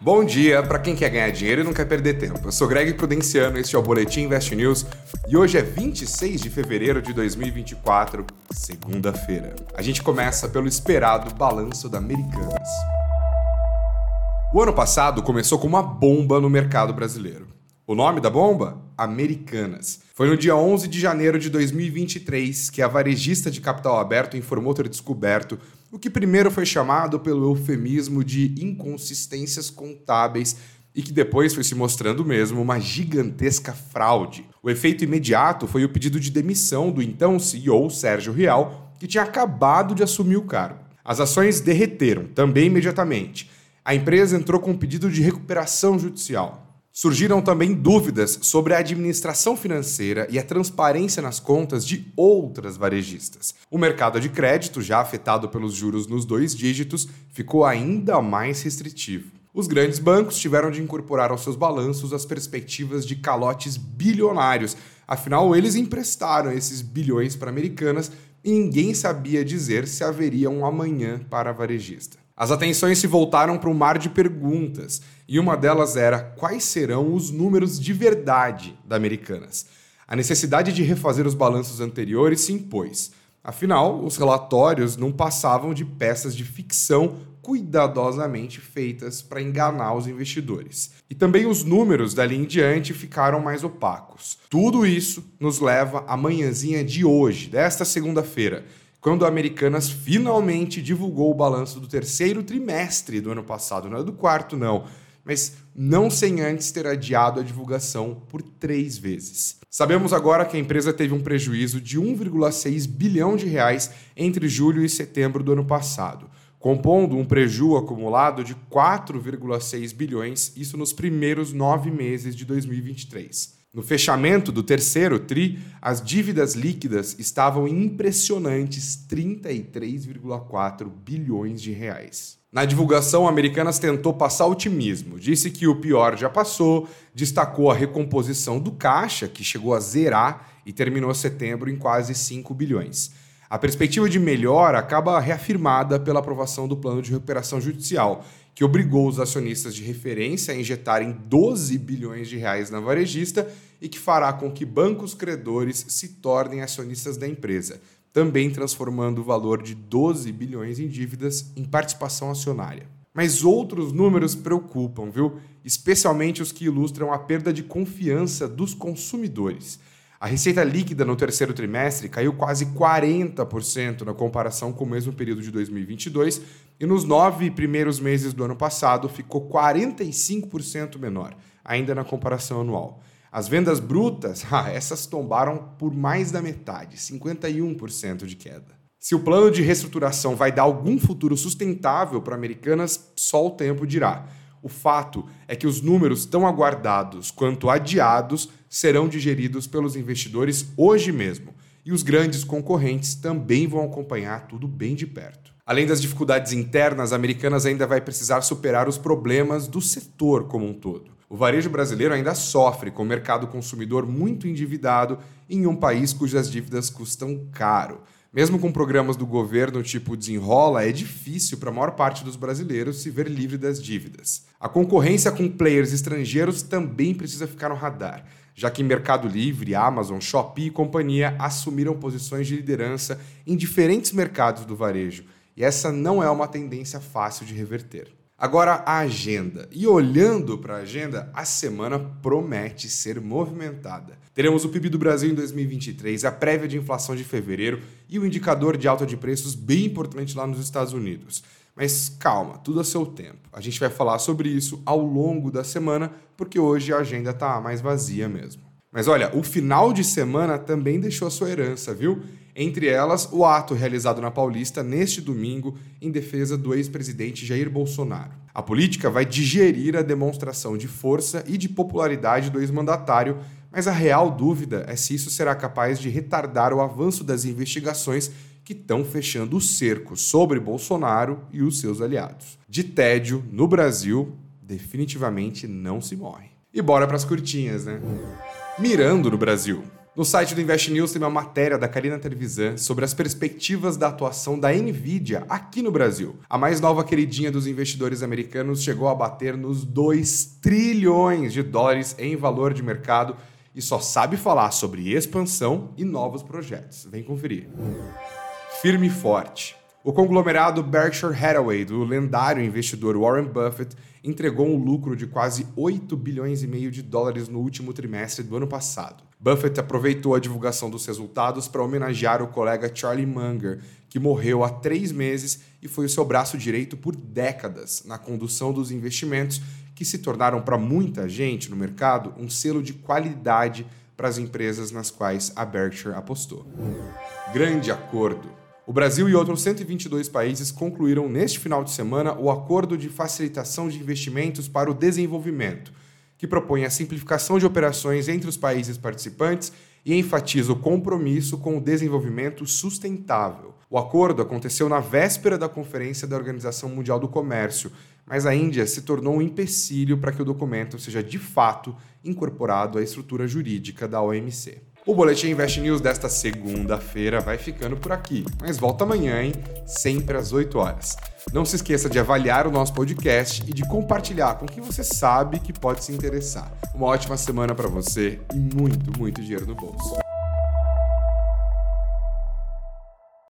Bom dia para quem quer ganhar dinheiro e não quer perder tempo. Eu sou Greg Prudenciano, este é o Boletim Invest News e hoje é 26 de fevereiro de 2024, segunda-feira. A gente começa pelo esperado balanço da Americanas. O ano passado começou com uma bomba no mercado brasileiro. O nome da bomba? Americanas. Foi no dia 11 de janeiro de 2023 que a varejista de capital aberto informou ter descoberto o que primeiro foi chamado pelo eufemismo de inconsistências contábeis e que depois foi se mostrando mesmo uma gigantesca fraude. O efeito imediato foi o pedido de demissão do então CEO Sérgio Rial, que tinha acabado de assumir o cargo. As ações derreteram também imediatamente. A empresa entrou com um pedido de recuperação judicial. Surgiram também dúvidas sobre a administração financeira e a transparência nas contas de outras varejistas. O mercado de crédito, já afetado pelos juros nos dois dígitos, ficou ainda mais restritivo. Os grandes bancos tiveram de incorporar aos seus balanços as perspectivas de calotes bilionários, afinal, eles emprestaram esses bilhões para americanas e ninguém sabia dizer se haveria um amanhã para a varejista. As atenções se voltaram para um mar de perguntas, e uma delas era quais serão os números de verdade da Americanas. A necessidade de refazer os balanços anteriores se impôs. Afinal, os relatórios não passavam de peças de ficção cuidadosamente feitas para enganar os investidores. E também os números dali em diante ficaram mais opacos. Tudo isso nos leva à manhãzinha de hoje, desta segunda-feira, quando a Americanas finalmente divulgou o balanço do terceiro trimestre do ano passado, não é do quarto, não, mas não sem antes ter adiado a divulgação por três vezes. Sabemos agora que a empresa teve um prejuízo de 1,6 bilhão de reais entre julho e setembro do ano passado, compondo um prejuízo acumulado de 4,6 bilhões, isso nos primeiros nove meses de 2023. No fechamento do terceiro TRI, as dívidas líquidas estavam em impressionantes 33,4 bilhões de reais. Na divulgação, Americanas tentou passar otimismo, disse que o pior já passou, destacou a recomposição do caixa, que chegou a zerar e terminou setembro em quase 5 bilhões. A perspectiva de melhora acaba reafirmada pela aprovação do plano de recuperação judicial, que obrigou os acionistas de referência a injetarem 12 bilhões de reais na varejista e que fará com que bancos credores se tornem acionistas da empresa, também transformando o valor de 12 bilhões em dívidas em participação acionária. Mas outros números preocupam, viu? Especialmente os que ilustram a perda de confiança dos consumidores. A receita líquida no terceiro trimestre caiu quase 40% na comparação com o mesmo período de 2022 e nos nove primeiros meses do ano passado ficou 45% menor, ainda na comparação anual. As vendas brutas, ah, essas tombaram por mais da metade, 51% de queda. Se o plano de reestruturação vai dar algum futuro sustentável para Americanas, só o tempo dirá. O fato é que os números tão aguardados quanto adiados serão digeridos pelos investidores hoje mesmo, e os grandes concorrentes também vão acompanhar tudo bem de perto. Além das dificuldades internas, Americanas ainda vai precisar superar os problemas do setor como um todo. O varejo brasileiro ainda sofre com o mercado consumidor muito endividado em um país cujas dívidas custam caro. Mesmo com programas do governo tipo Desenrola, é difícil para a maior parte dos brasileiros se ver livre das dívidas. A concorrência com players estrangeiros também precisa ficar no radar, já que Mercado Livre, Amazon, Shopee e companhia assumiram posições de liderança em diferentes mercados do varejo, e essa não é uma tendência fácil de reverter. Agora a agenda. E olhando para a agenda, a semana promete ser movimentada. Teremos o PIB do Brasil em 2023, a prévia de inflação de fevereiro e o indicador de alta de preços bem importante lá nos Estados Unidos. Mas calma, tudo a seu tempo. A gente vai falar sobre isso ao longo da semana, porque hoje a agenda está mais vazia mesmo. Mas olha, o final de semana também deixou a sua herança, viu? Entre elas, o ato realizado na Paulista neste domingo em defesa do ex-presidente Jair Bolsonaro. A política vai digerir a demonstração de força e de popularidade do ex-mandatário, mas a real dúvida é se isso será capaz de retardar o avanço das investigações que estão fechando o cerco sobre Bolsonaro e os seus aliados. De tédio, no Brasil, definitivamente não se morre. E bora para as curtinhas, né? Mirando no Brasil. No site do Invest News tem uma matéria da Karina Trevisan sobre as perspectivas da atuação da Nvidia aqui no Brasil. A mais nova queridinha dos investidores americanos chegou a bater nos 2 trilhões de dólares em valor de mercado e só sabe falar sobre expansão e novos projetos. Vem conferir. Firme e forte. O conglomerado Berkshire Hathaway, do lendário investidor Warren Buffett, entregou um lucro de quase 8 bilhões e meio de dólares no último trimestre do ano passado. Buffett aproveitou a divulgação dos resultados para homenagear o colega Charlie Munger, que morreu há três meses e foi o seu braço direito por décadas na condução dos investimentos que se tornaram para muita gente no mercado um selo de qualidade para as empresas nas quais a Berkshire apostou. Grande acordo. O Brasil e outros 122 países concluíram neste final de semana o Acordo de Facilitação de Investimentos para o Desenvolvimento que propõe a simplificação de operações entre os países participantes e enfatiza o compromisso com o desenvolvimento sustentável. O acordo aconteceu na véspera da Conferência da Organização Mundial do Comércio, mas a Índia se tornou um empecilho para que o documento seja de fato incorporado à estrutura jurídica da OMC. O Boletim Invest News desta segunda-feira vai ficando por aqui, mas volta amanhã, hein? Sempre às 8 horas. Não se esqueça de avaliar o nosso podcast e de compartilhar com quem você sabe que pode se interessar. Uma ótima semana para você e muito, muito dinheiro no bolso.